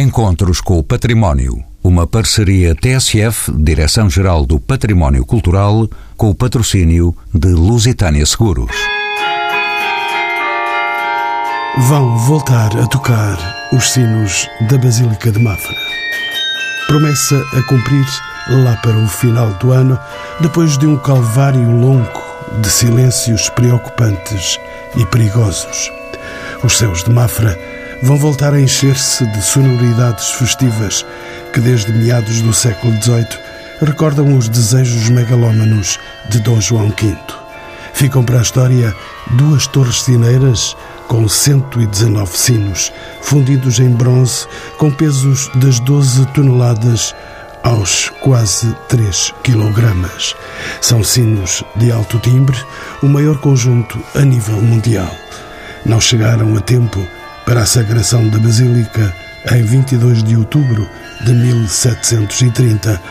Encontros com o Património. Uma parceria TSF, Direção-Geral do Património Cultural, com o patrocínio de Lusitânia Seguros. Vão voltar a tocar os sinos da Basílica de Mafra. Promessa a cumprir lá para o final do ano, depois de um calvário longo de silêncios preocupantes e perigosos. Os céus de Mafra vão voltar a encher-se de sonoridades festivas que, desde meados do século XVIII, recordam os desejos megalómanos de Dom João V. Ficam para a história duas torres cineiras com 119 sinos, fundidos em bronze, com pesos das 12 toneladas aos quase 3 quilogramas. São sinos de alto timbre, o maior conjunto a nível mundial. Não chegaram a tempo para a sagração da Basílica em 22 de outubro de 1730,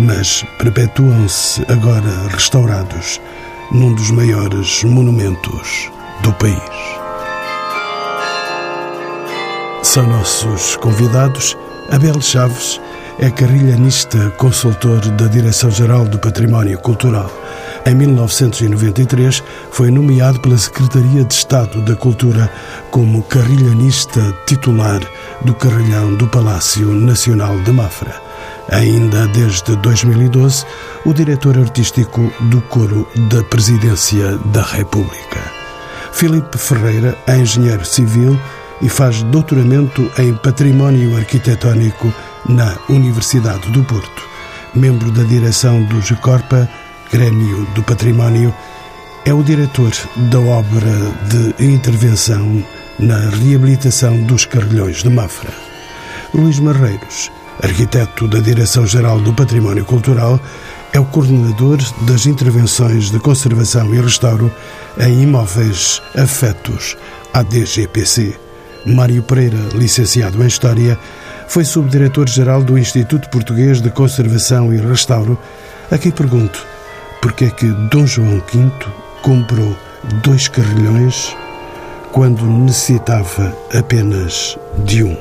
mas perpetuam-se agora restaurados num dos maiores monumentos do país. São nossos convidados Abel Chaves, é carrilhanista consultor da Direção-Geral do Património Cultural. Em 1993, foi nomeado pela Secretaria de Estado da Cultura como carrilhanista titular do Carrilhão do Palácio Nacional de Mafra. Ainda desde 2012, o diretor artístico do Coro da Presidência da República. Filipe Ferreira é engenheiro civil e faz doutoramento em Património Arquitetónico na Universidade do Porto. Membro da direção do GECORPA, Grêmio do Património, é o diretor da obra de intervenção na reabilitação dos carrilhões de Mafra. Luís Marreiros, arquiteto da Direção-Geral do Património Cultural, é o coordenador das intervenções de conservação e restauro em imóveis afetos à DGPC. Mário Pereira, licenciado em História, foi subdiretor-geral do Instituto Português de Conservação e Restauro. Aqui pergunto, porque é que Dom João V comprou dois carrilhões quando necessitava apenas de um?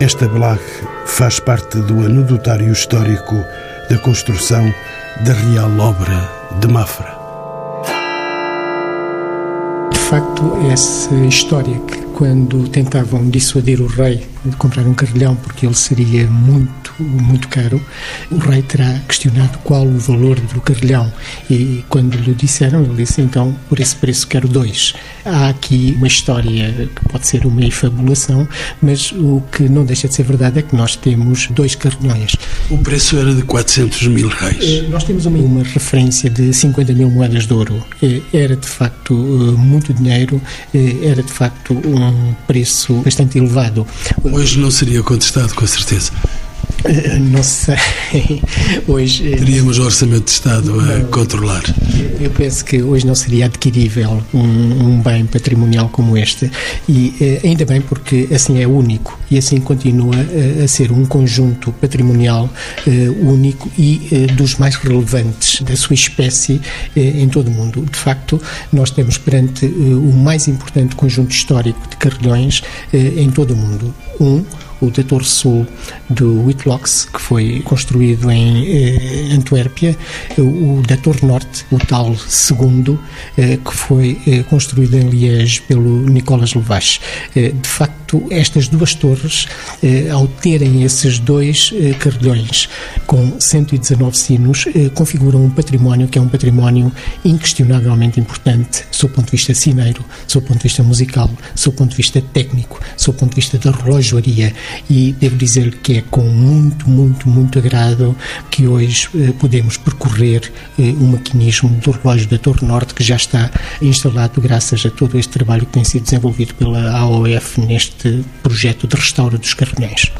Esta blague faz parte do anedotário histórico da construção da Real Obra de Mafra. De facto, essa história que quando tentavam dissuadir o rei comprar um carrilhão porque ele seria muito, muito caro, o rei terá questionado qual o valor do carrilhão e quando lhe disseram, ele disse então, por esse preço quero dois. Há aqui uma história que pode ser uma efabulação, mas o que não deixa de ser verdade é que nós temos dois carrilhões. O preço era de 400 mil reais. Eh, nós temos uma, uma referência de 50 mil moedas de ouro. Eh, era de facto eh, muito dinheiro, era de facto um preço bastante elevado. Hoje não seria contestado, com certeza. Eh, não sei. Hoje. Eh, Teríamos Orçamento de Estado a não, controlar. Eu penso que hoje não seria adquirível um, um bem patrimonial como este. E eh, ainda bem porque assim é único e assim continua a ser um conjunto patrimonial único e dos mais relevantes da sua espécie em todo o mundo. De facto, nós temos perante o mais importante conjunto histórico de carrilhões em todo o mundo. Um o Torre Sul do Whitlocks, que foi construído em eh, Antuérpia, o da Torre Norte, o tal segundo, eh, que foi eh, construído em Liège pelo Nicolas Levache. Eh, de facto, estas duas torres, eh, ao terem esses dois eh, carrilhões com 119 sinos, configuram um património que é um património inquestionavelmente importante, do ponto de vista cineiro, do ponto de vista musical, do ponto de vista técnico, do ponto de vista da relojoaria. E devo dizer que é com muito, muito, muito agrado que hoje eh, podemos percorrer eh, o maquinismo do relógio da Torre Norte que já está instalado graças a todo este trabalho que tem sido desenvolvido pela AOF neste projeto de restauro dos carrilhões.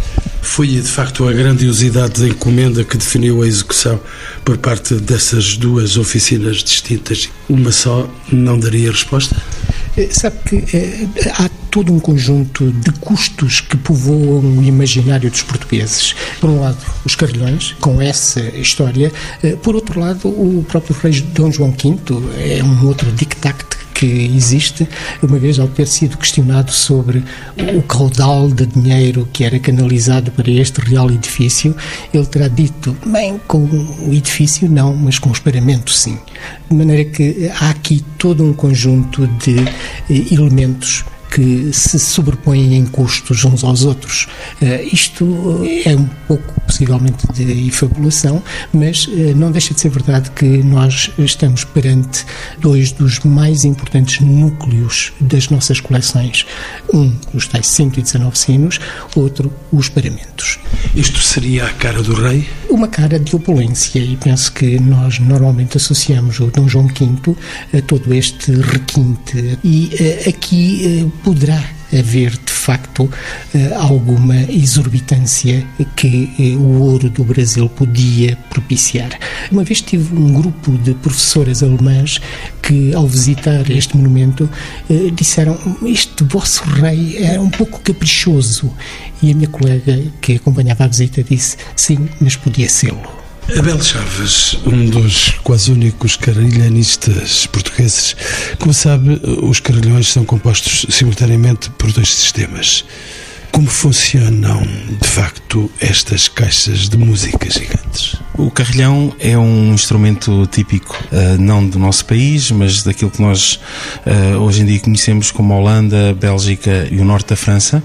Foi de facto a grandiosidade da encomenda que definiu a execução por parte dessas duas oficinas distintas. Uma só não daria resposta? Eh, sabe que eh, há todo um conjunto de custos que povoam o imaginário dos portugueses. Por um lado, os carrilhões, com essa história. Eh, por outro lado, o próprio rei Dom João V é um outro dictac que existe, uma vez ao ter sido questionado sobre o caudal de dinheiro que era canalizado para este real edifício, ele terá dito, bem, com o edifício não, mas com os paramentos sim. De maneira que há aqui todo um conjunto de eh, elementos que se sobrepõem em custos uns aos outros. Uh, isto é um pouco, possivelmente, de efabulação, mas uh, não deixa de ser verdade que nós estamos perante dois dos mais importantes núcleos das nossas coleções. Um, os tais 119 sinos, outro, os paramentos. Isto seria a cara do rei? Uma cara de opulência, e penso que nós normalmente associamos o Dom João V a todo este requinte. E uh, aqui poderá haver de facto eh, alguma exorbitância que eh, o ouro do Brasil podia propiciar. Uma vez tive um grupo de professoras alemãs que, ao visitar este monumento, eh, disseram: Este vosso rei é um pouco caprichoso. E a minha colega que acompanhava a visita disse: Sim, mas podia sê-lo. Abel Chaves, um dos quase únicos carrilhanistas portugueses. Como sabe, os carrilhões são compostos simultaneamente por dois sistemas. Como funcionam, de facto, estas caixas de música gigantes? O carrilhão é um instrumento típico, uh, não do nosso país, mas daquilo que nós uh, hoje em dia conhecemos como Holanda, Bélgica e o norte da França.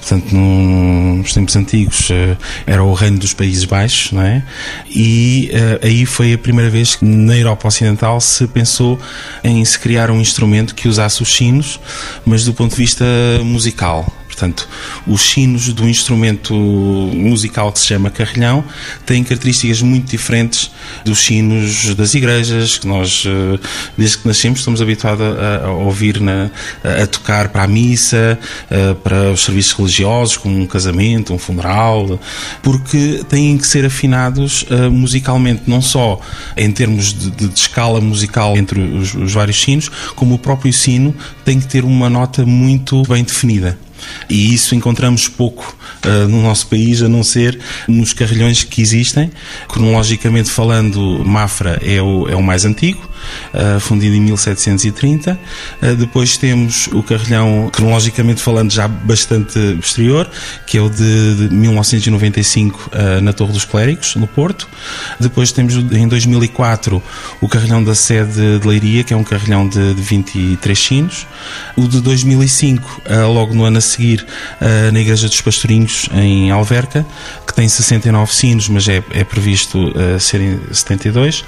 Portanto, nos tempos antigos uh, era o reino dos Países Baixos, não é? E aí foi a primeira vez que na Europa Ocidental se pensou em se criar um instrumento que usasse os sinos, mas do ponto de vista musical. Portanto, os sinos do instrumento musical que se chama carrilhão têm características muito diferentes dos sinos das igrejas, que nós, eh, desde que nascemos, estamos habituados a, ouvir, na, a tocar para a missa, eh, para os serviços religiosos, como um casamento, um funeral, porque têm que ser afinados eh, musicalmente, não só em termos de, de, de escala musical entre os, os vários sinos, como o próprio sino tem que ter uma nota muito bem definida. E isso encontramos pouco uh, no nosso país, a não ser nos carrilhões que existem. Cronologicamente falando, Mafra é o, é o mais antigo, uh, fundido em 1730. Uh, eh, depois temos o carrilhão, cronologicamente falando, já bastante posterior, que é o de, de 1995 na Torre dos Clérigos, no Porto. Depois temos em 2004 o carrilhão da sede de Leiria, que é um carrilhão de, de 23 sinos. O de 2005, logo no ano a seguir na Igreja dos Pastorinhos, em Alverca, que tem 69 sinos, mas é, é previsto serem 72.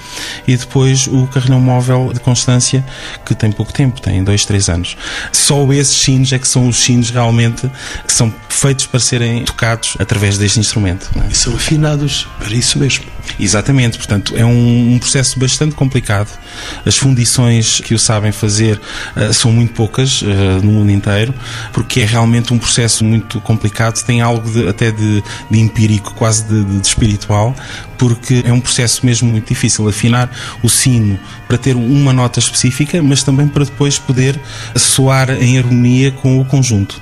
E depois o carrilhão móvel de Constância, que tem pouco tempo, tem 2, 3 anos. Só esses sinos é que são os sinos realmente que são feitos para serem tocados através deste instrumento. É? E são afinados para isso mesmo. Exatamente, portanto, é um, um, processo bastante complicado. As fundições que o sabem fazer uh, são muito poucas uh, no mundo inteiro, porque é realmente um processo muito complicado, tem algo de, até de, de, empírico, quase de, de, espiritual, porque é um processo mesmo muito difícil afinar o sino para ter uma nota específica, mas também para depois poder soar em harmonia com o conjunto.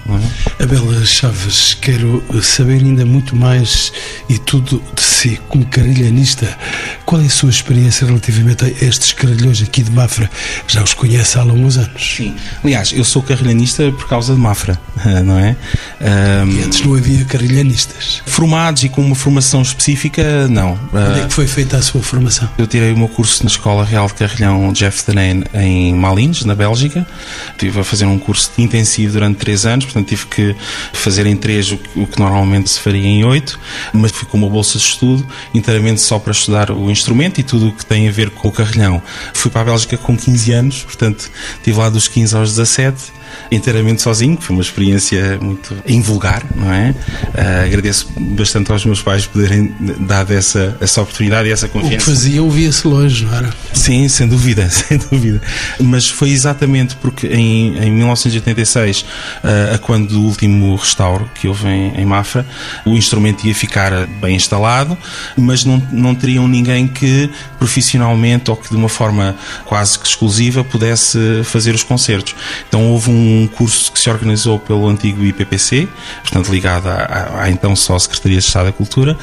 É? Abela Chaves, quero saber ainda muito mais e tudo de si, como carrilhanista. Qual é a sua experiência relativamente a estes carrilhões aqui de Mafra? Já os conhece há alguns anos. Sim. Aliás, eu sou carrilhanista por causa de Mafra, não é? Um, e antes não havia carrilhanistas? Formados e com uma formação específica, não. Onde é que foi feita a sua formação? Eu tirei o meu curso na Escola Real de Carrilhão Jeff Danane em Malines, na Bélgica. Estive a fazer um curso intensivo durante três anos, portanto tive que fazer em três o que normalmente se faria em oito, mas fui com uma bolsa de estudo inteiramente só para estudar o instrumento e tudo o que tem a ver com o carrilhão. Fui para a Bélgica com 15 anos, portanto estive lá dos 15 aos 17 inteiramente sozinho, que foi uma experiência muito invulgar, não é? Uh, agradeço bastante aos meus pais poderem dar essa, essa oportunidade e essa confiança. O que fazia ouvia-se longe, não era? Sim, sem dúvida, sem dúvida. Mas foi exatamente porque em, em 1986, uh, ah, a quando do último restauro que houve em, em Mafra, o instrumento ia ficar bem instalado, mas não, não teriam ninguém que profissionalmente ou que de uma forma quase que exclusiva pudesse fazer os concertos. Então houve um um curso que se organizou pelo antigo IPPC, portanto ligado à, à então só Secretaria de Estado da Cultura,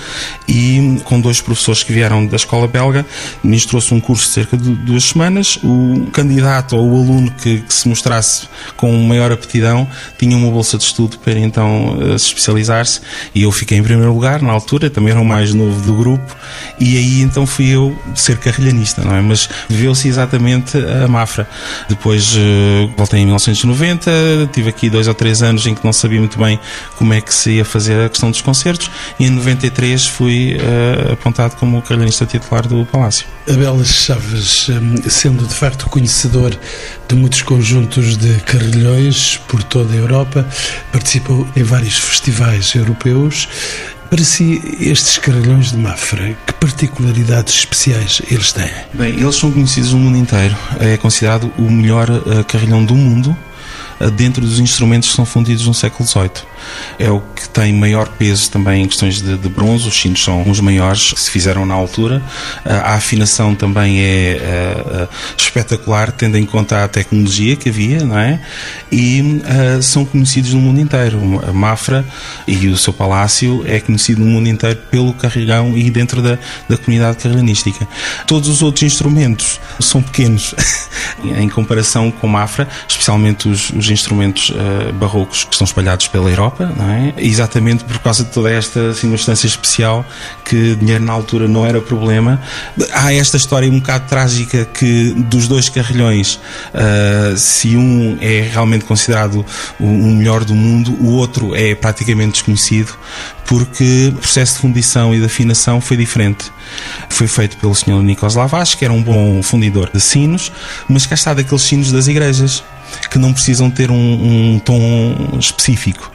e com dois professores que vieram da escola belga, ministrou-se um curso de cerca de duas semanas. O candidato ou o aluno que, que se mostrasse com maior aptidão tinha uma bolsa de estudo para então eh, se especializar-se, e eu fiquei em primeiro lugar na altura, também era o mais novo do grupo, e aí então fui eu ser carrilhanista, não é? Mas viveu-se exatamente a Mafra. Depois uh, voltei em 1990, tive aqui dois ou três anos em que não sabia muito bem como é que se ia fazer a questão dos concertos e em 93 fui uh, apontado como carrilhanista titular do Palácio. Abel Chaves, eh, sendo de facto conhecedor de muitos conjuntos de carrilhões por toda a Europa, participou em vários festivais europeus. Para si, estes carrilhões de Mafra, que particularidades especiais eles têm? Bem, eles são conhecidos no mundo inteiro. É considerado o melhor uh, carrilhão do mundo dentro dos instrumentos que são fundidos no século XVIII é o que tem maior peso também em questões de, de bronze. Os sinos são os maiores que se fizeram na altura. A afinação também é uh, espetacular, tendo em conta a tecnologia que havia, não é? E são conhecidos no mundo inteiro. A Mafra e o seu palácio é conhecido no mundo inteiro pelo carrilhão e dentro da, da comunidade carrilhanística. Todos os outros instrumentos são pequenos em comparação com Mafra, especialmente os, os instrumentos uh, barrocos que estão espalhados pela Europa Europa, não é? Exatamente por causa de toda esta circunstância especial que dinheiro na altura não era problema. Há esta história um bocado trágica que dos dois carrilhões, uh, se um é realmente considerado o melhor do mundo, o outro é praticamente desconhecido porque o processo de fundição e de afinação foi diferente. Foi feito pelo Sr. Nicolas Lavache, que era um bom fundidor de sinos, mas cá está daqueles sinos das igrejas que não precisam ter um, um tom específico.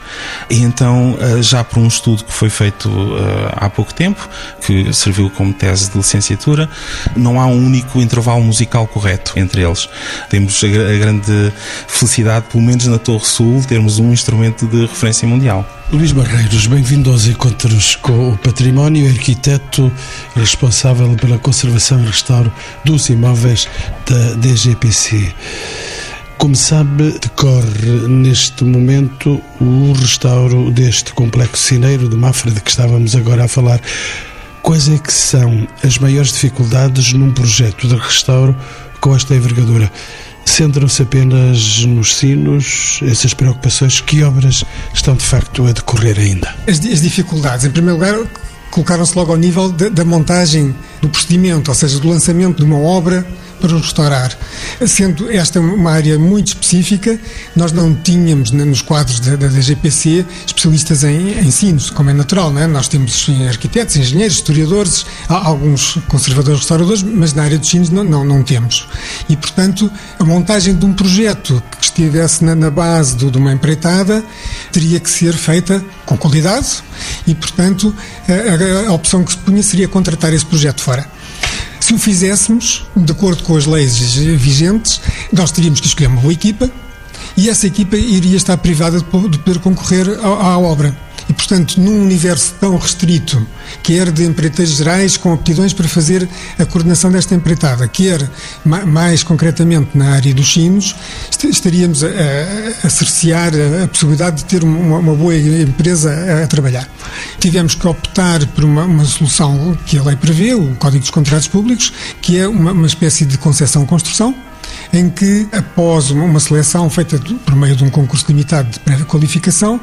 E então, eh, já por um estudo que foi feito eh, há pouco tempo, que serviu como tese de licenciatura, não há um único intervalo musical correto entre eles. Temos a grande felicidade, pelo menos na Torre Sul, termos um instrumento de referência mundial. Luís Barreiros, bem-vindo aos encontros com o património, arquiteto responsável pela conservação e restauro dos imóveis da DGPC. Como sabe, decorre neste momento o restauro deste complexo cineiro de Mafra de que estávamos agora a falar. Quais é que são as maiores dificuldades num projeto de restauro com esta envergadura? Centram-se apenas nos sinos, essas preocupações? Que obras estão de facto a decorrer ainda? As, as dificuldades, em primeiro lugar, colocaram-se logo ao nível de, da montagem do procedimento, ou seja, do lançamento de uma obra para o restaurar. Sendo esta uma área muito específica, nós não tínhamos nos quadros da, da DGPC especialistas em, em sinos, como é natural, não é? Nós temos arquitetos, engenheiros, historiadores, alguns conservadores, restauradores, mas na área dos sinos não, não, não temos. E, portanto, a montagem de um projeto que estivesse na, na base do, de uma empreitada teria que ser feita com qualidade e, portanto, a, a, a opção que se punha seria contratar esse projeto fora. Se o fizéssemos, de acordo com as leis vigentes, nós teríamos que escolher uma boa equipa e essa equipa iria estar privada de poder concorrer à obra. E, portanto, num universo tão restrito, quer de empreiteiros gerais com aptidões para fazer a coordenação desta empreitada, quer mais concretamente na área dos sinos, estaríamos a, a cercear a, possibilidade de ter uma, uma boa empresa a, a, trabalhar. Tivemos que optar por uma, uma, solução que a lei prevê, o Código dos Contratos Públicos, que é uma, uma espécie de concessão-construção, em que, após uma seleção feita por meio de um concurso limitado de pré-qualificação,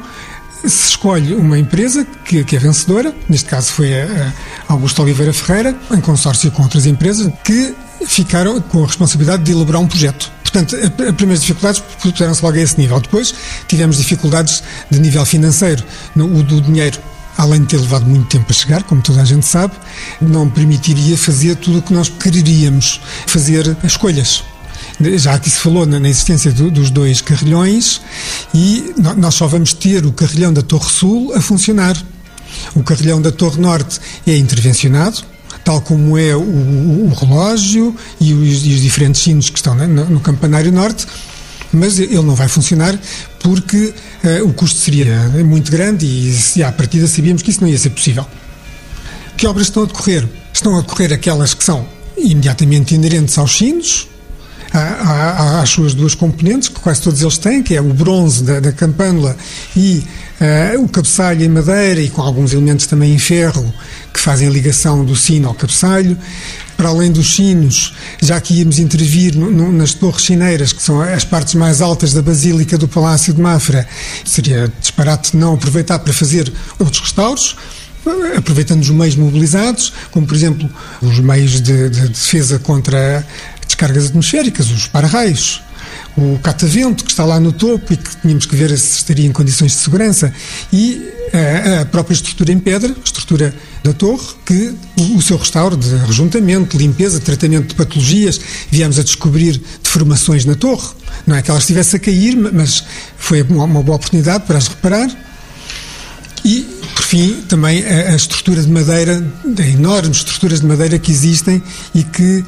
se escolhe uma empresa que, que, é vencedora, neste caso foi a, Augusto Oliveira Ferreira, em consórcio com outras empresas, que ficaram com a responsabilidade de elaborar um projeto. Portanto, as primeiras dificuldades puseram-se logo a esse nível. Depois tivemos dificuldades de nível financeiro, o do dinheiro além de ter levado muito tempo a chegar, como toda a gente sabe, não permitiria fazer tudo o que nós quereríamos, fazer escolhas já aqui se falou na, existência do, dos dois carrilhões e nós só vamos ter o carrilhão da Torre Sul a funcionar. O carrilhão da Torre Norte é intervencionado, tal como é o, o, o relógio e os, e os, diferentes sinos que estão no, no campanário norte, mas ele não vai funcionar porque uh, o custo seria muito grande e se à partida sabíamos que isso não ia ser possível. Que obras estão a decorrer? Estão a decorrer aquelas que são imediatamente inerentes aos sinos, às suas duas componentes, que quase todos eles têm, que é o bronze da, da campânula e uh, o cabeçalho em madeira e com alguns elementos também em ferro que fazem a ligação do sino ao cabeçalho. Para além dos sinos, já que íamos intervir no, no, nas torres sineiras, que são as partes mais altas da Basílica do Palácio de Mafra, seria disparate não aproveitar para fazer outros restauros aproveitando os meios mobilizados, como por exemplo os meios de, de defesa contra descargas atmosféricas, os para-raios, o catavento que está lá no topo e que tínhamos que ver se estaria em condições de segurança e a, a própria estrutura em pedra, estrutura da torre, que o, seu restauro de rejuntamento, limpeza, tratamento de patologias, viemos a descobrir deformações na torre. Não é que ela estivesse a cair, mas foi uma boa oportunidade para as reparar. E por fim, também a, a, estrutura de madeira, enormes estruturas de madeira que existem e que,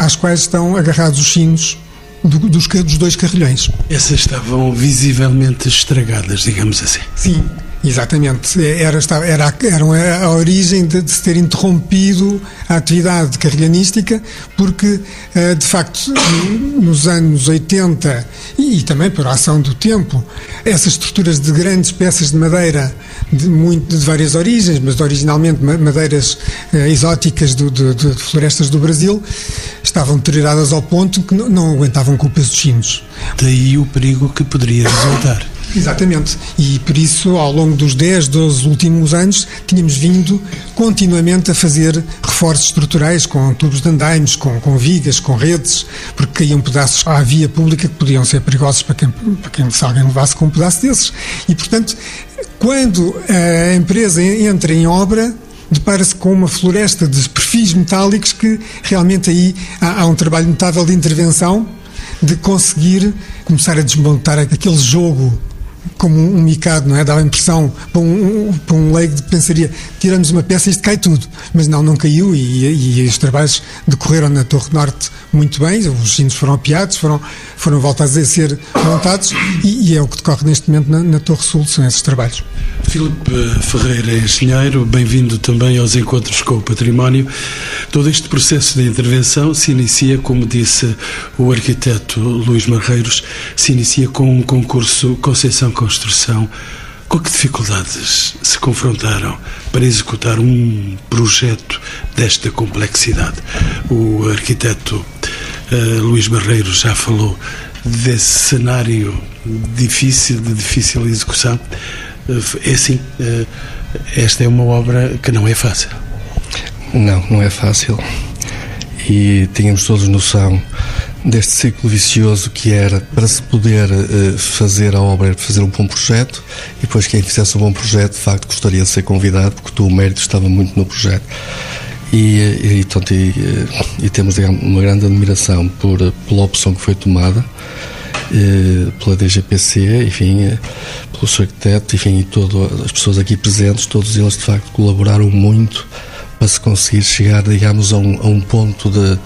às quais estão agarrados os sinos do, dos, dos dois carrilhões. Essas estavam visivelmente estragadas, digamos assim. Sim, Exatamente, era, era, era a origem de, de, se ter interrompido a atividade carrilhanística, porque, eh, de facto, nos anos 80 e, também por ação do tempo, essas estruturas de grandes peças de madeira, de, muito, de várias origens, mas originalmente madeiras eh, exóticas do, de, de, florestas do Brasil, estavam deterioradas ao ponto que não, não aguentavam com o peso dos sinos. Daí o perigo que poderia resultar. Exatamente. E por isso, ao longo dos 10, 12 últimos anos, tínhamos vindo continuamente a fazer reforços estruturais com tubos de andaimes, com, com vigas, com redes, porque caíam pedaços à via pública que podiam ser perigosos para quem, para quem se alguém levasse com um pedaço desses. E, portanto, quando a empresa entra em obra, depara-se com uma floresta de perfis metálicos que realmente aí há, há um trabalho notável de intervenção de conseguir começar a desmontar aquele jogo como um micado, não é? Dava a impressão para um, para um leigo de pensaria, tiramos uma peça e isto cai tudo. Mas não, não caiu e, e os trabalhos decorreram na Torre Norte muito bem, os sinos foram apiados, foram, foram voltados a ser montados e, e é o que decorre neste momento na, na Torre Sul, são esses trabalhos. Filipe Ferreira é engenheiro, bem-vindo também aos encontros com o património. Todo este processo de intervenção se inicia, como disse o arquiteto Luís Marreiros, se inicia com um concurso Conceição-Construção. Com que dificuldades se confrontaram para executar um projeto desta complexidade? O arquiteto uh, Luís Barreiros já falou desse cenário difícil, de difícil execução. Eh, é assim, eh, esta é uma obra que não é fácil. Não, não é fácil. E tínhamos todos noção deste ciclo vicioso que era para se poder uh, fazer a obra, fazer um bom projeto e depois quem fizesse um bom projeto, de facto, gostaria de ser convidado porque o mérito estava muito no projeto. E, e, portanto, e, e temos digamos, uma grande admiração por, pela opção que foi tomada eh, pela DGPC, enfim, eh, pelo Sr. Arquiteto, enfim, e todas as pessoas aqui presentes, todos eles de facto colaboraram muito para se conseguir chegar, digamos, a um, a um ponto de,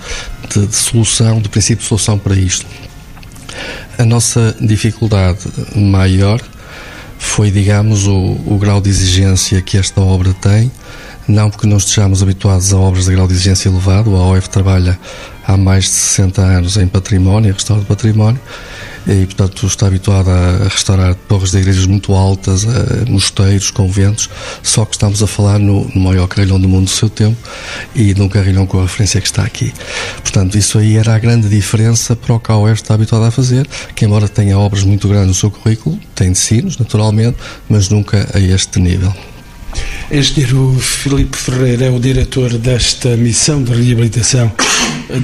de, de solução, de princípio de solução para isto. A nossa dificuldade maior foi, digamos, o, o, grau de exigência que esta obra tem, não porque não estejamos habituados a obras de grau de exigência elevado, a OF trabalha há mais de 60 anos em património, restauro de património, e, portanto, está habituado a restaurar torres de igrejas muito altas, mosteiros, conventos, só que estamos a falar no, no, maior carrilhão do mundo do seu tempo e num carrilhão com a referência que está aqui. Portanto, isso aí era a grande diferença para o que a OER está habituado a fazer, que embora tenha obras muito grandes no seu currículo, tem de sinos, naturalmente, mas nunca a este nível. Engenheiro Filipe Ferreira é o diretor desta missão de reabilitação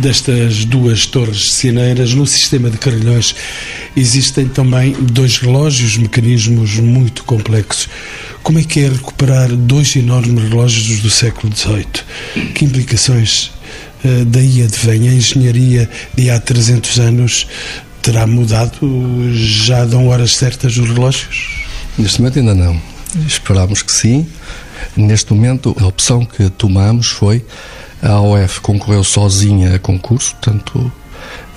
destas duas torres cineiras. No sistema de carrilhões existem também dois relógios, mecanismos muito complexos. Como é que é recuperar dois enormes relógios do século XVIII? Que implicações uh, daí advém? A engenharia de há 300 anos terá mudado? Já dão horas certas os relógios? Neste momento ainda não. Esperámos que sim. Neste momento, a opção que tomamos foi a AOF concorreu sozinha a concurso, portanto,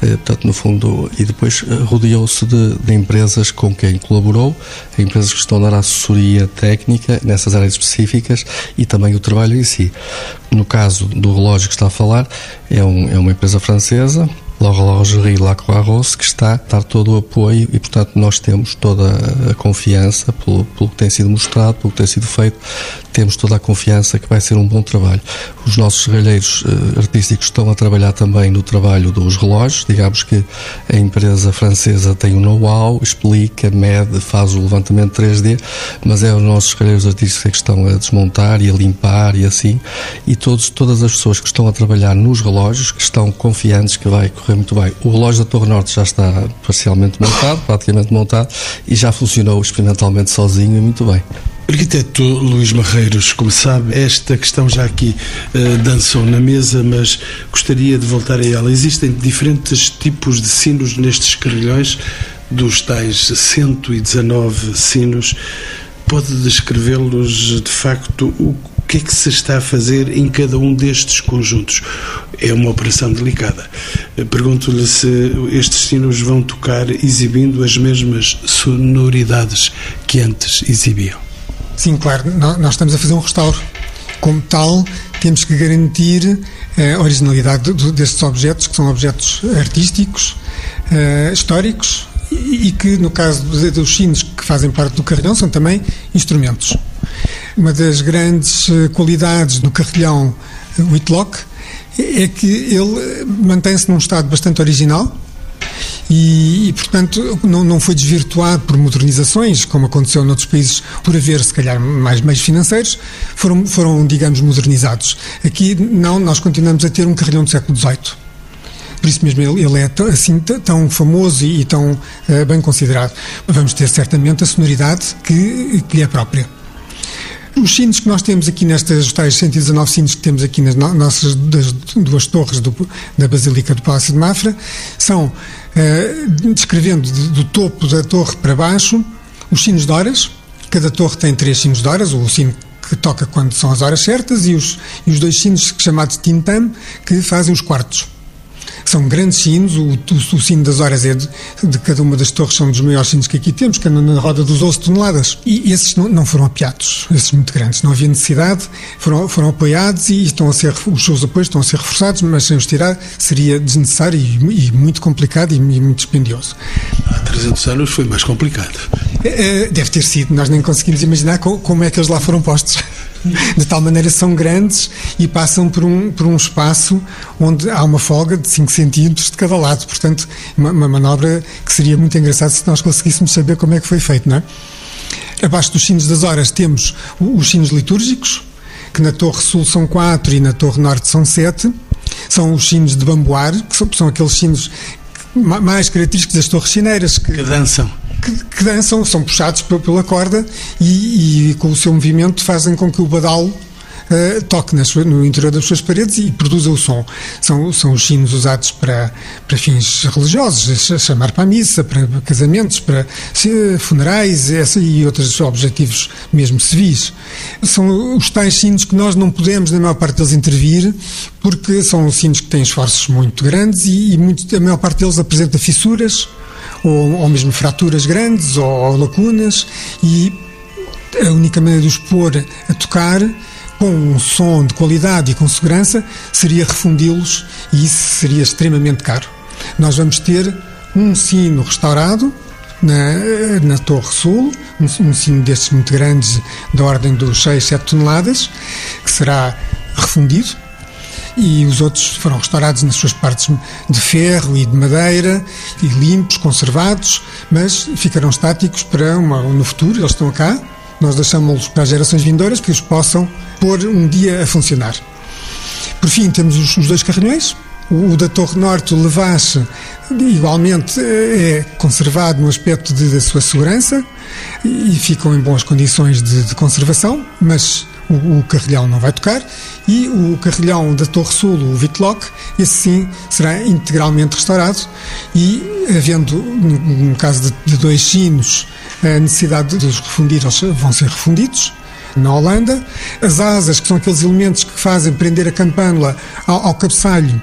eh, portanto no fundo, e depois eh, rodeou-se de, de, empresas com quem colaborou, empresas que estão a dar assessoria técnica nessas áreas específicas e também o trabalho em si. No caso do relógio que está a falar, é, um, é uma empresa francesa, La Horlogerie La Croix-Rousse, que está a dar todo o apoio e, portanto, nós temos toda a confiança pelo, pelo que tem sido mostrado, pelo que tem sido feito, temos toda a confiança que vai ser um bom trabalho. Os nossos serralheiros uh, artísticos estão a trabalhar também no trabalho dos relógios, digamos que a empresa francesa tem o um know-how, explica, mede, faz o levantamento 3D, mas é os nossos serralheiros artísticos que estão a desmontar e a limpar e assim, e todos, todas as pessoas que estão a trabalhar nos relógios, que estão confiantes que vai correr muito bem. O relógio da Torre Norte já está parcialmente montado, praticamente montado, e já funcionou experimentalmente sozinho e muito bem. Arquiteto Luís Marreiros, como sabe, esta questão já aqui uh, dançou na mesa, mas gostaria de voltar a ela. Existem diferentes tipos de sinos nestes carrilhões, dos tais 119 sinos. Pode descrevê-los de facto o que é que se está a fazer em cada um destes conjuntos? É uma operação delicada. Pergunto-lhe se estes sinos vão tocar exibindo as mesmas sonoridades que antes exibiam. Sim, claro, nós estamos a fazer um restauro. Como tal, temos que garantir a originalidade destes objetos, que são objetos artísticos, eh, históricos e que, no caso dos sinos que fazem parte do carrilhão, são também instrumentos. Uma das grandes eh, qualidades do carrilhão eh, Whitlock é que ele mantém-se num estado bastante original, e, e, portanto, não, não foi desvirtuado por modernizações, como aconteceu noutros países, por haver, se calhar, mais meios financeiros, foram, foram digamos, modernizados. Aqui, não, nós continuamos a ter um carrilhão do século XVIII. Por isso mesmo ele, ele é assim tão famoso e, tão uh, bem considerado. Vamos ter certamente a sonoridade que, que lhe é própria. Os sinos que nós temos aqui nestas tais 119 sinos que temos aqui nas nossas das duas torres do, da Basílica do Palácio de Mafra são, uh, descrevendo de, do topo da torre para baixo, os sinos de horas. Cada torre tem três sinos de horas, o sino que toca quando são as horas certas e os, e os dois sinos chamados tintam que fazem os quartos. São grandes sinos, o, o, o sino das horas é de, de, cada uma das torres, são dos maiores sinos que aqui temos, que andam na roda dos 11 toneladas. E esses não, não foram apiados, esses muito grandes. Não havia necessidade, foram, foram apoiados e estão a ser, os seus apoios estão a ser reforçados, mas sem os tirar seria desnecessário e, e muito complicado e, e, muito dispendioso. Há 300 anos foi mais complicado. É, é, deve ter sido, nós nem conseguimos imaginar como é que eles lá foram postos de tal maneira são grandes e passam por um, por um espaço onde há uma folga de 5 centímetros de cada lado. Portanto, uma, uma manobra que seria muito engraçada se nós conseguíssemos saber como é que foi feito, não é? Abaixo dos sinos das horas temos os sinos litúrgicos, que na Torre Sul são quatro e na Torre Norte são sete. São os sinos de bamboar, que são, são aqueles sinos mais característicos das torres chineiras. Que, que dançam que, que dançam, são puxados pela corda e, e, com o seu movimento fazem com que o badalo uh, toque nas, no interior das suas paredes e produza o som. São, são os sinos usados para, para fins religiosos, chamar para a missa, para casamentos, para funerais essa, e outros objetivos mesmo civis. São os tais sinos que nós não podemos, na maior parte deles, intervir, porque são sinos que têm esforços muito grandes e, e muito, a maior parte deles apresenta fissuras ou, ou mesmo fraturas grandes ou, ou lacunas e a única maneira de os pôr a tocar com um som de qualidade e com segurança seria refundi-los e isso seria extremamente caro. Nós vamos ter um sino restaurado na, na Torre Sul, um, um sino destes muito grandes, da ordem dos 6, 7 toneladas, que será refundido e os outros foram restaurados nas suas partes de ferro e de madeira e limpos, conservados, mas ficarão estáticos para uma, no futuro, eles estão cá, nós deixamos-los para as gerações vindouras que os possam pôr um dia a funcionar. Por fim, temos os, os dois carrilhões, o, da Torre Norte, o Levache, igualmente é conservado no aspecto de, da sua segurança e ficam em boas condições de, de conservação, mas o, o, carrilhão não vai tocar, e o carrilhão da Torre Sul, o Vitlock, esse sim será integralmente restaurado e, havendo, no, caso de, de, dois sinos, a necessidade de os refundir, eles vão ser refundidos. Na Holanda, as asas, que são aqueles elementos que fazem prender a campânula ao, ao cabeçalho,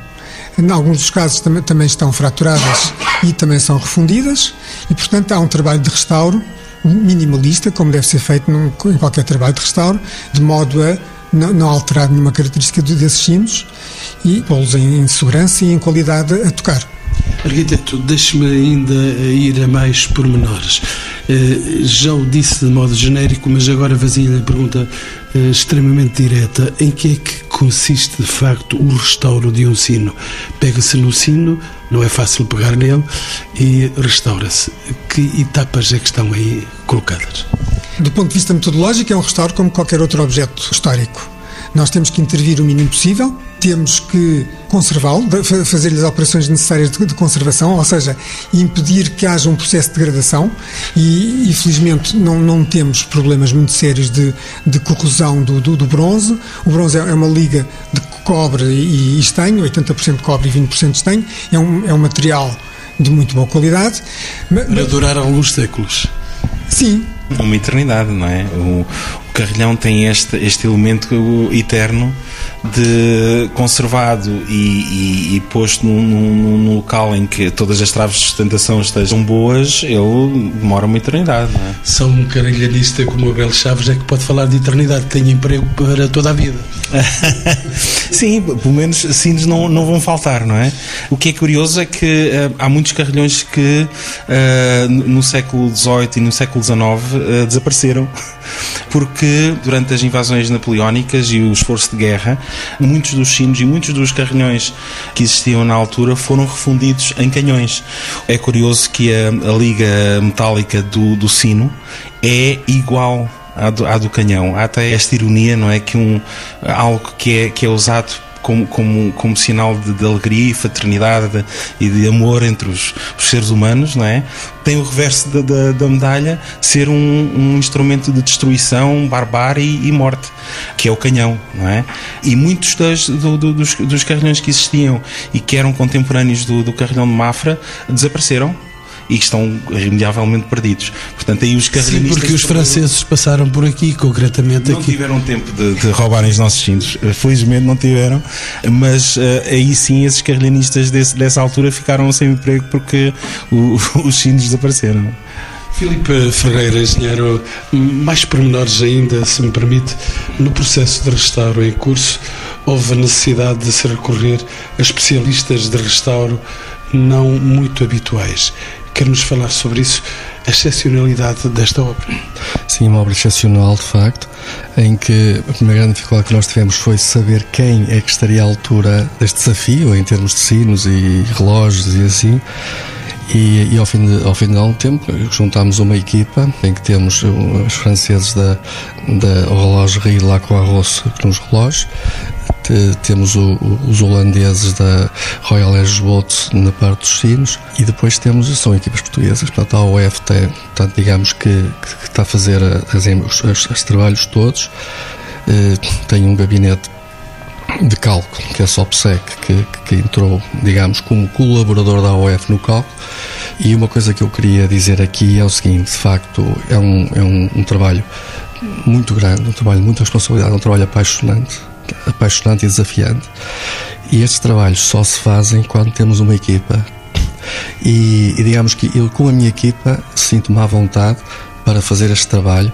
em alguns dos casos também, também estão fraturadas e também são refundidas, e portanto há um trabalho de restauro minimalista, como deve ser feito num, em qualquer trabalho de restauro, de modo a não, alterar nenhuma característica desses sinos e pô-los em, em segurança e em qualidade a tocar. Arquiteto, deixe-me ainda ir a mais pormenores. Eh, já o disse de modo genérico, mas agora vazia-lhe a pergunta eh, extremamente direta. Em que é que consiste, de facto, o restauro de um sino? Pega-se no sino, não é fácil pegar nele, e restaura-se. Que etapas é que estão aí colocadas? Do ponto de vista metodológico, é um restauro como qualquer outro objeto histórico. Nós temos que intervir o mínimo possível, temos que conservá-lo, fazer-lhe as operações necessárias de, conservação, ou seja, impedir que haja um processo de degradação e, e felizmente, não, não temos problemas muito sérios de, de corrosão do, do, do bronze. O bronze é, é uma liga de cobre e, e estanho, 80% cobre e 20% estanho. É um, é um material de muito boa qualidade. Para durar alguns séculos. Sim. Uma eternidade, não é? O Carrilhão tem este, este elemento eterno de conservado e, e, e posto num, num, num, local em que todas as traves de sustentação estejam boas, ele demora uma eternidade. Não é? Só um carrilhanista como Abel Chaves é que pode falar de eternidade, tem emprego para toda a vida. Sim, pelo menos sinos não, não vão faltar, não é? O que é curioso é que uh, há muitos carrilhões que uh, no século XVIII e no século XIX uh, desapareceram porque durante as invasões napoleónicas e o esforço de guerra, muitos dos sinos e muitos dos carrilhões que existiam na altura foram refundidos em canhões. É curioso que a, a liga metálica do, do sino é igual à do, do canhão. Há até esta ironia, não é? Que um, algo que é, que é usado como, como, como sinal de, de alegria e fraternidade de, e de amor entre os, os, seres humanos, não é? Tem o reverso da, da, da medalha ser um, um, instrumento de destruição, barbárie e morte, que é o canhão, não é? E muitos das, do, do, dos, dos carrilhões que existiam e que eram contemporâneos do, do carrilhão de Mafra desapareceram e estão irremediavelmente perdidos. Portanto, aí os carrilhonistas... Sim, porque os franceses passaram por aqui, concretamente não aqui. Não tiveram tempo de, de, roubarem os nossos cintos, eh, felizmente não tiveram, mas uh, aí sim esses carrilhonistas desse, dessa altura ficaram sem emprego porque o, os cintos desapareceram. Filipe Ferreira, engenheiro, mais pormenores ainda, se me permite, no processo de restauro em curso, houve a necessidade de se recorrer a especialistas de restauro não muito habituais. Quer-nos falar sobre isso, a excepcionalidade desta obra? Sim, uma obra excepcional, de facto, em que a primeira grande dificuldade que nós tivemos foi saber quem é que estaria à altura deste desafio, em termos de sinos e relógios e assim. E, e, ao, fim de, ao fim de algum tempo juntámos uma equipa em que temos os franceses da, da relógio Rio com arroz nos relógios temos o, os holandeses da Royal Air Boat na parte dos sinos e depois temos, são equipas portuguesas, portanto a portanto, digamos que, que, está a fazer os trabalhos todos, eh, tem um gabinete de cálculo, que é a SOPSEC, que, que entrou, digamos, como colaborador da OF no cálculo. E uma coisa que eu queria dizer aqui é o seguinte: de facto, é um, é um, um trabalho muito grande, um trabalho de muita responsabilidade, um trabalho apaixonante apaixonante e desafiante. E estes trabalhos só se fazem quando temos uma equipa. E, e digamos que eu, com a minha equipa, sinto-me à vontade para fazer este trabalho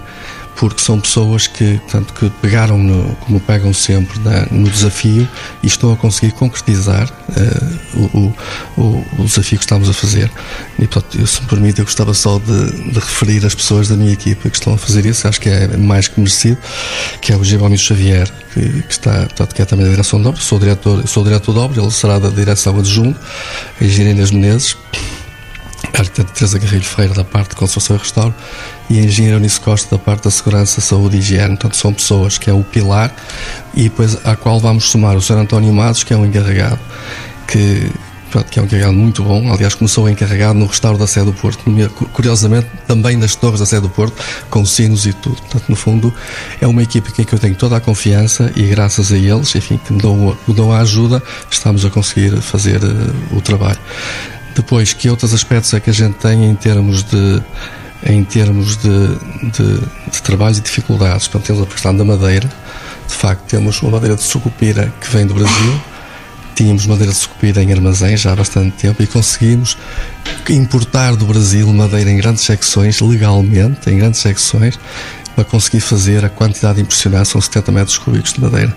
porque são pessoas que, portanto, que pegaram no, como pegam sempre na, no desafio e estão a conseguir concretizar uh, o, o, o, desafio que estamos a fazer. E, portanto, se me permite, eu gostava só de, de, referir as pessoas da minha equipa que estão a fazer isso, acho que é mais que merecido, que é o Giovanni Xavier, que, que, está, portanto, que é também da direção de obra, sou diretor, sou diretor de obra, ele será da direção adjunto, a Inês Menezes, arquiteta Teresa Garrilho Feira da parte de construção e restauro e a engenheira Eunice Costa da parte da segurança, saúde e higiene. Portanto, são pessoas que é o pilar e depois à qual vamos somar o Sr. António Matos, que é o encarregado, que, que é um encarregado muito bom. Aliás, começou encarregado no restauro da sede do Porto, curiosamente também nas torres da sede do Porto, com sinos e tudo. Portanto, no fundo, é uma equipe em que eu tenho toda a confiança e graças a eles, enfim, que me dão, me dão a ajuda, estamos a conseguir fazer uh, o trabalho. Depois, que outros aspectos é que a gente tem em termos de em termos de, de, de trabalhos e dificuldades. Portanto, temos a questão da madeira. De facto, temos uma madeira de sucupira que vem do Brasil. Tínhamos madeira de sucupira em armazéns já há bastante tempo e conseguimos importar do Brasil madeira em grandes secções, legalmente, em grandes secções, para conseguir fazer a quantidade impressionante, são 70 metros cúbicos de madeira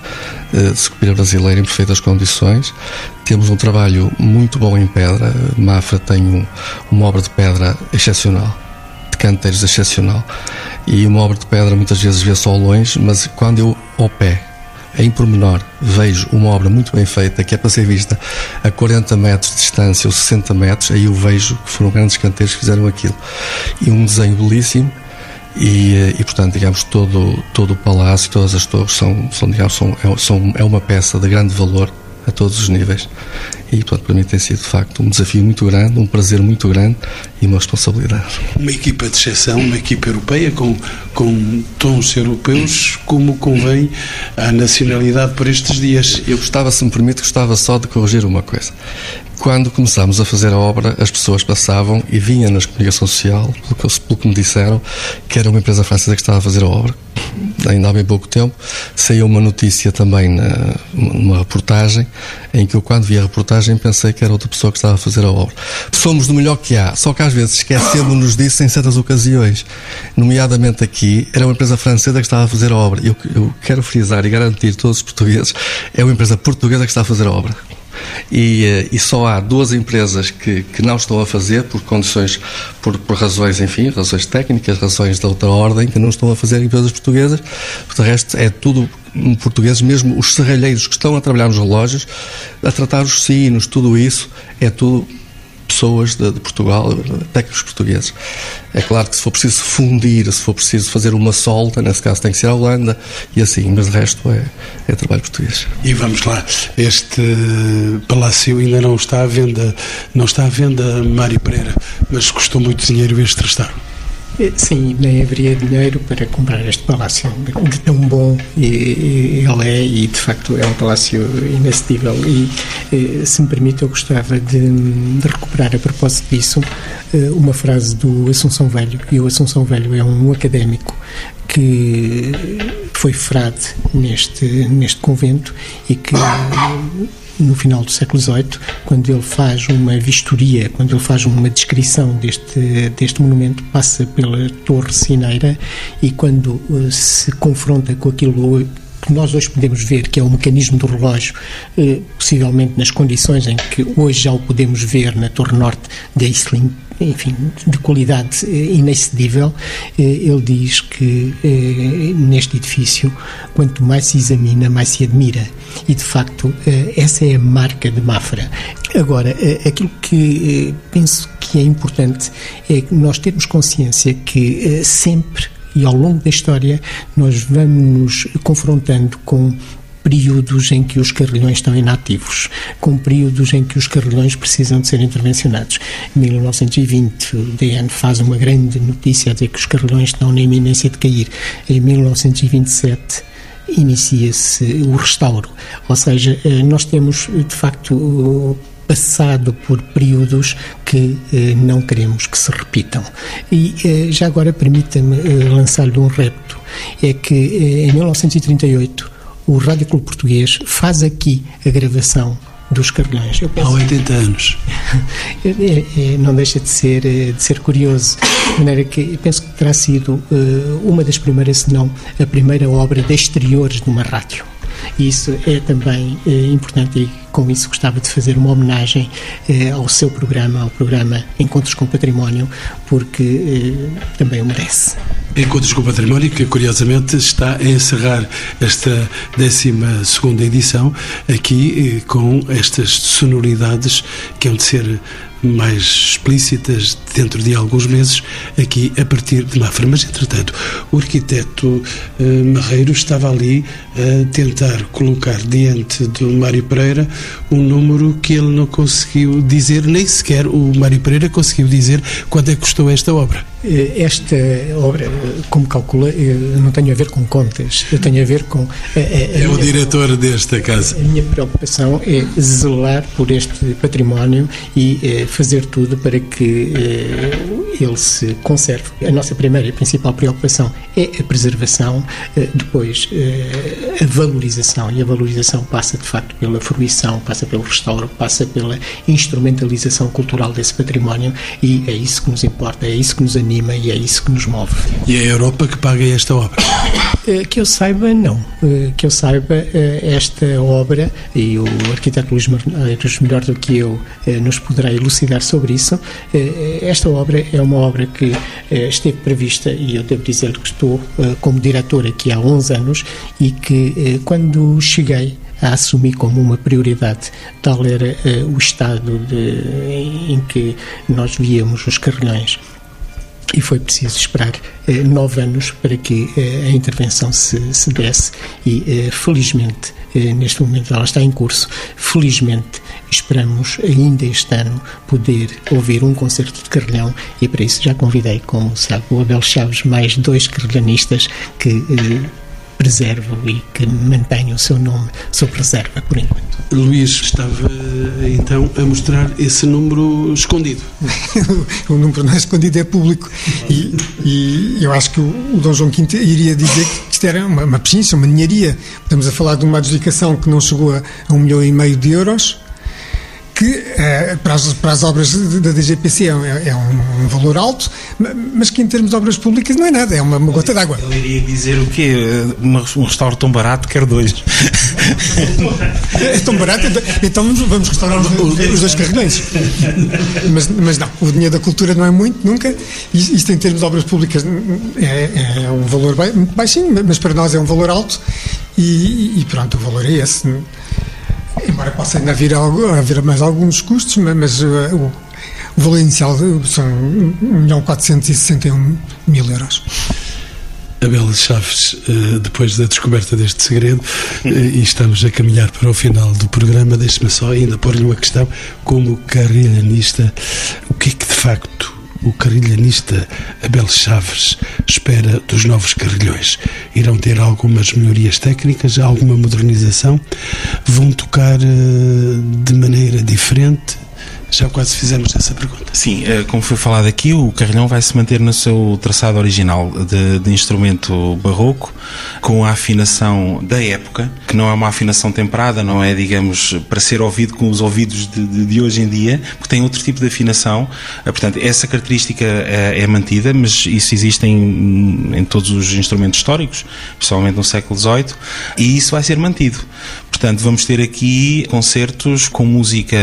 de sucupira brasileira em perfeitas condições. Temos um trabalho muito bom em pedra. Mafra tem um, uma obra de pedra excepcional, de canteiros excepcional. E uma obra de pedra muitas vezes vê-se ao longe, mas quando eu ao pé em pormenor vejo uma obra muito bem feita que é para ser vista a 40 metros de distância ou 60 metros, aí eu vejo que foram grandes canteiros que fizeram aquilo. E um desenho belíssimo. E, eh, e portanto, digamos, todo, todo o palácio, todas as torres são, são, digamos, são, é, são, é uma peça de grande valor a todos os níveis. E, portanto, para mim tem sido, de facto, um desafio muito grande, um prazer muito grande e uma responsabilidade. Uma equipa de exceção, uma equipa europeia com, com tons europeus, como convém à nacionalidade por estes dias. Eu gostava, se me permite, gostava só de corrigir uma coisa. Quando começámos a fazer a obra, as pessoas passavam e vinham na comunicação social, pelo que, pelo que me disseram, que era uma empresa francesa que estava a fazer a obra. Ainda há bem pouco tempo saiu uma notícia também na, numa reportagem em que eu, quando vi a reportagem, pensei que era outra pessoa que estava a fazer a obra. Somos do melhor que há, só que às vezes esquecemos-nos disso em certas ocasiões. Nomeadamente aqui, era uma empresa francesa que estava a fazer a obra. Eu, eu quero frisar e garantir a todos os portugueses, é uma empresa portuguesa que está a fazer a obra. E, eh, e, só há duas empresas que, que não estão a fazer por condições, por, por, razões, enfim, razões técnicas, razões de outra ordem, que não estão a fazer empresas portuguesas. De resto, é tudo portugueses, mesmo os serralheiros que estão a trabalhar nos relógios, a tratar os sinos, tudo isso, é tudo pessoas de, de, Portugal, técnicos portugueses. É claro que se for preciso fundir, se for preciso fazer uma solta, nesse caso tem que ser a Holanda e assim, mas de resto é, é trabalho português. E vamos lá, este palácio ainda não está à venda, não está à venda, Mário Pereira, mas custou muito dinheiro este restauro. Eh, sim, nem haveria dinheiro para comprar este palácio. De tão bom ele é e de facto é um palácio inacessível. E eh, se me permite eu gostava de, de recuperar a propósito disso eh, uma frase do Assunção Velho. E o Assunção Velho é um académico que foi frade neste, neste convento e que no final do século XVIII, quando ele faz uma vistoria, quando ele faz uma descrição deste, deste monumento, passa pela Torre Cineira e quando uh, se confronta com aquilo que nós hoje podemos ver, que é o mecanismo do relógio, eh, possivelmente nas condições em que hoje já o podemos ver na Torre Norte de Aisling, enfim, de qualidade eh, inexcedível, eh, ele diz que eh, neste edifício, quanto mais se examina, mais se admira. E, de facto, essa é a marca de Mafra. Agora, aquilo que penso que é importante é nós termos consciência que sempre e ao longo da história nós vamos nos confrontando com períodos em que os carrilhões estão inativos, com períodos em que os carrilhões precisam de ser intervencionados. Em 1920, o DN faz uma grande notícia dizer que os carrilhões estão na iminência de cair. Em 1927, inicia-se o restauro. Ou seja, eh, nós temos, de facto, passado por períodos que eh, não queremos que se repitam. E eh, já agora permita-me eh, lançar-lhe um repto. É que eh, em 1938 o Rádio Clube Português faz aqui a gravação dos Carrilhões. Há 80 anos. É, é, não deixa de ser, eh, de ser curioso. De maneira que penso que terá sido uh, uma das primeiras, se não a primeira obra de exteriores de uma rádio. Isso é também uh, importante e com isso gostava de fazer uma homenagem uh, ao seu programa, ao programa Encontros com Património, porque também o merece. Encontros com o Património, que curiosamente está a encerrar esta 12 edição, aqui eh, com estas sonoridades que hão de ser mais explícitas dentro de alguns meses, aqui a partir de Mafra. Mas, entretanto, o arquiteto eh, Marreiro estava ali a tentar colocar diante do Mário Pereira um número que ele não conseguiu dizer, nem sequer o Mário Pereira conseguiu dizer quanto é que custou esta obra. Eh, esta obra, como calcula, não tem a ver com contas, eu tenho a ver com. A, a, a é o diretor desta casa. A minha preocupação é zelar por este património e eh, fazer tudo para que eh, ele se conserve. A nossa primeira e principal preocupação é a preservação, depois a valorização, e a valorização passa de facto pela fruição, passa pelo restauro, passa pela instrumentalização cultural desse património e é isso que nos importa, é isso que nos anima anima e é isso que nos move. E é a Europa que paga esta obra? Eh, que eu saiba, não. Eh, que eu saiba, eh, esta obra, e o arquiteto Luís Marneiros, melhor do que eu, nos poderá elucidar sobre isso, esta obra é uma obra que esteve prevista, e eu devo dizer que estou como diretor aqui há 11 anos, e que quando cheguei a assumir como uma prioridade, tal era o estado de, em que nós víamos os carrilhões e foi preciso esperar eh, nove anos para que eh, a intervenção se, se desse. E eh, felizmente eh, neste momento ela está em curso. Felizmente esperamos ainda este ano poder ouvir um concerto de carrilhão e para isso já convidei como sabe o Abel Chaves mais dois carrilhanistas que eh, preservam e que mantenham o seu nome sob reserva por enquanto. Luís estava então a mostrar esse número escondido. o número não é escondido, é público. E, e eu acho que o, o Dom João V iria dizer que isto era uma, uma pechincha, uma ninharia. Estamos a falar de uma adjudicação que não chegou a, a um milhão e meio de euros que eh, para, as, para, as, obras da DGPC é, é um, um, valor alto, mas que em termos de obras públicas não é nada, é uma, uma gota d'água. Ele iria dizer o quê? Uma, um restauro tão barato, quer dois. é tão barato, então, então vamos restaurar os, os dois carrilhões. Mas, mas não, o dinheiro da cultura não é muito, nunca. Isto em termos de obras públicas é, é um valor baixinho, mas para nós é um valor alto e, e pronto, o valor é esse. Embora possa ainda haver, haver mais alguns custos, mas uh, o, o valor inicial são 1.461 mil euros. Abel Chaves, uh, depois da descoberta deste segredo, e estamos a caminhar para o final do programa, deixe-me só ainda pôr-lhe uma questão. Como carrilhanista, o que é que de facto o carrilhanista Abel Chaves espera dos novos carrilhões? Irão ter algumas melhorias técnicas, alguma modernização? Vão tocar uh, de maneira diferente? Já quase fizemos essa pergunta. Sim, eh, como foi falado aqui, o carrilhão vai se manter no seu traçado original de, de, instrumento barroco, com a afinação da época, que não é uma afinação temperada, não é, digamos, para ser ouvido com os ouvidos de, de, de hoje em dia, porque tem outro tipo de afinação. Eh, portanto, essa característica é, é mantida, mas isso existe em, em todos os instrumentos históricos, principalmente no século XVIII, e isso vai ser mantido. Portanto, vamos ter aqui concertos com música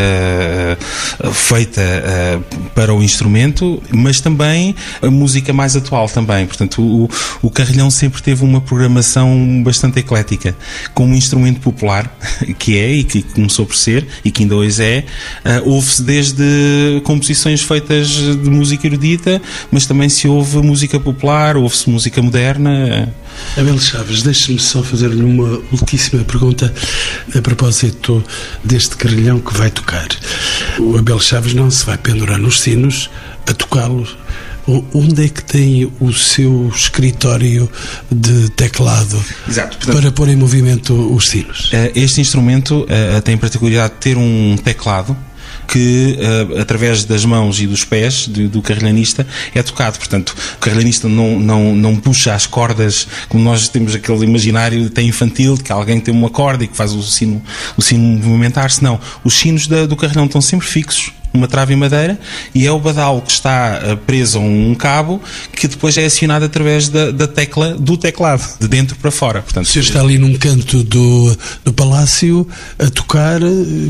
feita uh, para o instrumento, mas também a música mais atual também. Portanto, o, o carrilhão sempre teve uma programação bastante eclética, com um instrumento popular, que é e que começou por ser, e que ainda hoje é, uh, ouve-se desde composições feitas de música erudita, mas também se ouve música popular, ouve-se música moderna. Abel Chaves, deixe-me só fazer-lhe uma ultíssima pergunta a propósito deste carrilhão que vai tocar. O Abel Chaves não se vai pendurar nos sinos a tocá-lo onde é que tem o seu escritório de teclado Exato, portanto, para pôr em movimento os sinos? Eh, este instrumento uh, tem a particularidade de ter um teclado que, uh, através das mãos e dos pés de, do carrilhanista, é tocado. Portanto, o carrilhanista não, não, não puxa as cordas, como nós temos aquele imaginário até infantil, de que alguém tem uma corda e que faz o sino, o sino movimentar-se. Não. Os sinos da, do carrilhão estão sempre fixos uma trave em madeira e é o badal que está eh, preso a um cabo que depois é acionado através da, da tecla do teclado, de dentro para fora. Portanto, o senhor está ali num canto do, do palácio a tocar, eh,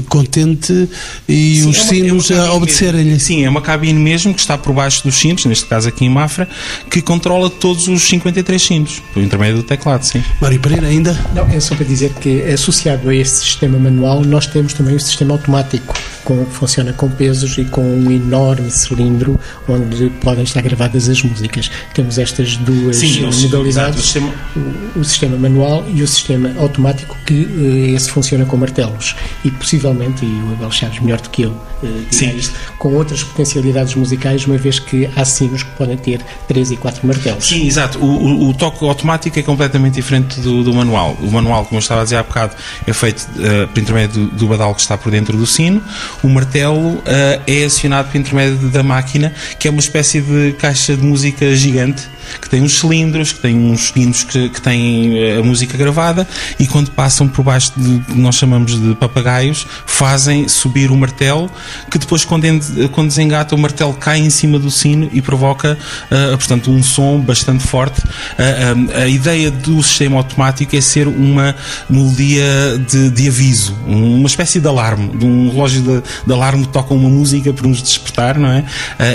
contente, e sim, os é uma, sinos é a obedecerem-lhe. Sim, é uma cabine mesmo que está por baixo dos sinos, neste caso aqui em Mafra, que controla todos os 53 sinos, por intermédio do teclado, sim. Mário Pereira, ainda? Não, é só para dizer que associado a este sistema manual, nós temos também o sistema automático, com, que funciona com peso e com um enorme cilindro onde podem estar gravadas as músicas. Temos estas duas Sim, modalidades, o sistema... O, o, sistema manual e o sistema automático que uh, esse funciona com martelos e possivelmente, e o Abel Chaves melhor do que eu uh, isto, com outras potencialidades musicais, uma vez que há sinos que podem ter 3 e 4 martelos. Sim, exato. O, o, o toque automático é completamente diferente do, do, manual. O manual, como eu estava a dizer há bocado, é feito uh, por intermédio do, do badal que está por dentro do sino. O martelo uh, é acionado por intermédio da máquina, que é uma espécie de caixa de música gigante que tem uns cilindros, que tem uns pinos que, que têm eh, a música gravada e quando passam por baixo de que nós chamamos de papagaios, fazem subir o martelo, que depois quando, quando desengata o martelo cai em cima do sino e provoca, uh, portanto, um som bastante forte. Uh, a ideia do sistema automático é ser uma melodia de, de aviso, uma espécie de alarme, de um relógio de, de alarme que toca uma música para nos despertar, não é?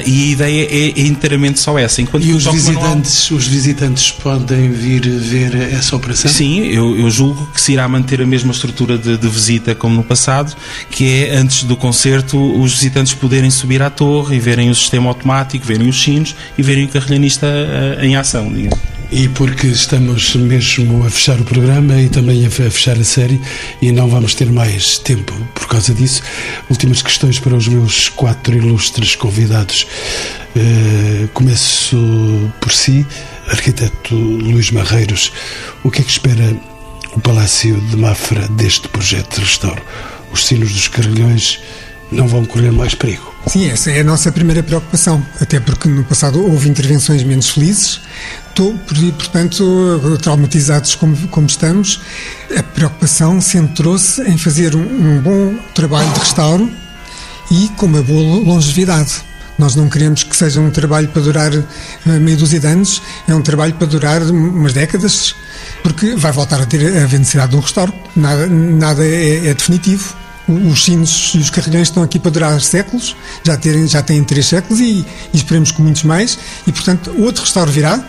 e a ideia é, é inteiramente só essa. Enquanto e os visitantes, manual... os visitantes podem vir ver essa operação? Sim, eu, eu julgo que se irá manter a mesma estrutura de, de, visita como no passado, que é antes do concerto os visitantes poderem subir à torre e verem o sistema automático, verem os sinos e verem o carrilhanista uh, em ação. Digamos. E porque estamos mesmo a fechar o programa e também a fechar a série e não vamos ter mais tempo por causa disso, últimas questões para os meus quatro ilustres convidados. Uh, começo por si, arquiteto Luís Marreiros. O que é que espera o Palácio de Mafra deste projeto de restauro? Os sinos dos carrilhões não vão correr mais perigo? Sim, essa é a nossa primeira preocupação, até porque no passado houve intervenções menos felizes, portanto, traumatizados como, como estamos, a preocupação centrou-se em fazer um, um bom trabalho de restauro e com uma boa longevidade. Nós não queremos que seja um trabalho para durar meia dúzia de anos, é um trabalho para durar umas décadas, porque vai voltar a ter a necessidade de um restauro. Nada, nada é, é definitivo os sinos e os carrilhões estão aqui para durar séculos, já, terem, já têm três séculos e, e esperemos que muitos mais, e portanto outro restauro virá,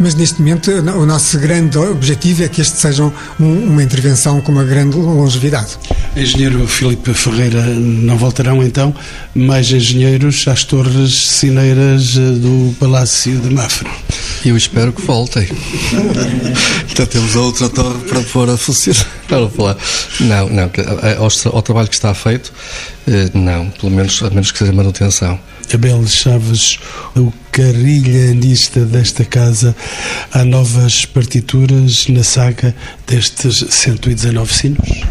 mas neste momento o nosso grande objetivo é que este seja um, uma intervenção com uma grande longevidade. Engenheiro Filipe Ferreira, não voltarão então mais engenheiros às torres cineiras eh, do Palácio de Mafra? Eu espero que voltem. então temos a outra torre para pôr a funcionar. Não, não, eh, ao, ao trabalho que está feito, eh, não, pelo menos, a menos que seja manutenção. Abel Chaves, o carrilhanista desta casa, há novas partituras na saga destes 119 sinos?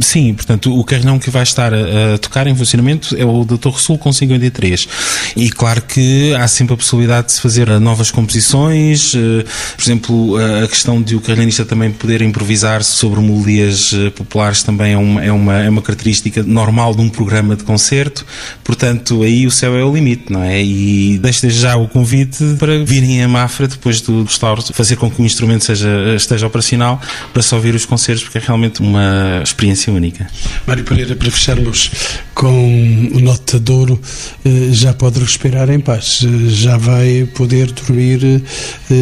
Sim, portanto, o carrilhão que vai estar a, a, tocar em funcionamento é o Dr. Sul com 53. E claro que há sempre a possibilidade de se fazer novas composições, eh, por exemplo, a questão de o carrilhanista também poder improvisar sobre melodias eh, populares também é uma, é, uma, é uma característica normal de um programa de concerto, portanto, aí o céu é o limite, não é? E deixo já o convite para virem a Mafra depois do restauro, fazer com que o instrumento seja, esteja operacional para só ouvir os concertos, porque é realmente uma experiência experiência única. Mário Pereira, para fecharmos com o Nota de Ouro, eh, já pode respirar em paz, eh, já vai poder dormir eh,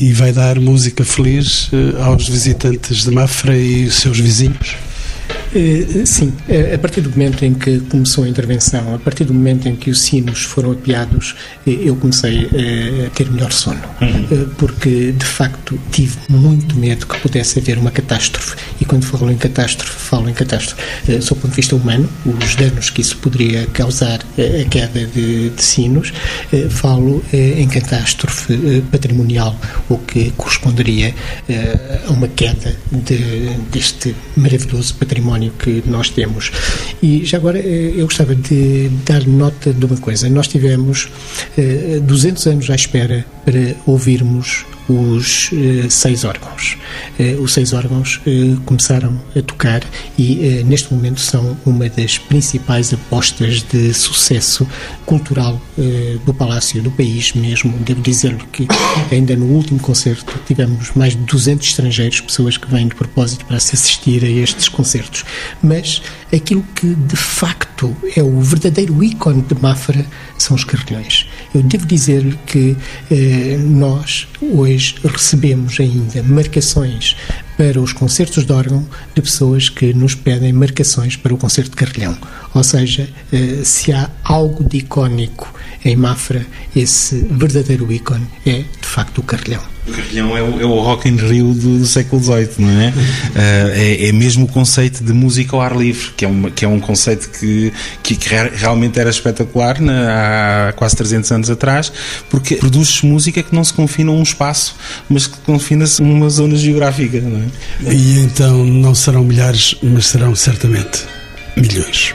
e vai dar música feliz aos visitantes de Mafra e seus vizinhos? Eh, sim, eh, a partir do momento em que começou a intervenção, a partir do momento em que os sinos foram apiados, eh, eu comecei a ter melhor sono, uhum. porque de facto tive muito medo que pudesse haver uma catástrofe. E quando falo em catástrofe, falo em catástrofe sob o ponto de vista humano, os danos que isso poderia causar a queda de, de sinos, falo em catástrofe patrimonial, o que corresponderia a uma queda de, deste maravilhoso património património que nós temos. E já agora eh, eu gostava de dar nota de uma coisa. Nós tivemos 200 eh, anos à espera para ouvirmos os eh, seis órgãos. Eh, os seis órgãos eh, começaram a tocar e neste momento são uma das principais apostas de sucesso cultural do Palácio, do país mesmo. Devo dizer-lhe que ainda no último concerto tivemos mais de 200 estrangeiros, pessoas que vêm de propósito para se assistir a estes concertos. Mas aquilo que de facto é o verdadeiro ícone de Mafra são os carrilhões. Eu devo dizer-lhe que eh, nós hoje recebemos ainda marcações para os concertos de órgão de pessoas que nos pedem marcações para o concerto de carrilhão. Ou seja, eh, se há algo de icónico em Mafra, esse verdadeiro ícone é de facto o carrilhão. O carrilhão é o, é o Rock in Rio do, do século XVIII, não é? Uh, é? é? mesmo o conceito de música ao ar livre, que é, uma, que é um conceito que, que, que realmente era espetacular na, há quase 300 anos atrás, porque produz música que não se confina a um espaço, mas que confina-se a uma zona geográfica, não é? E então não serão milhares, mas serão certamente milhões.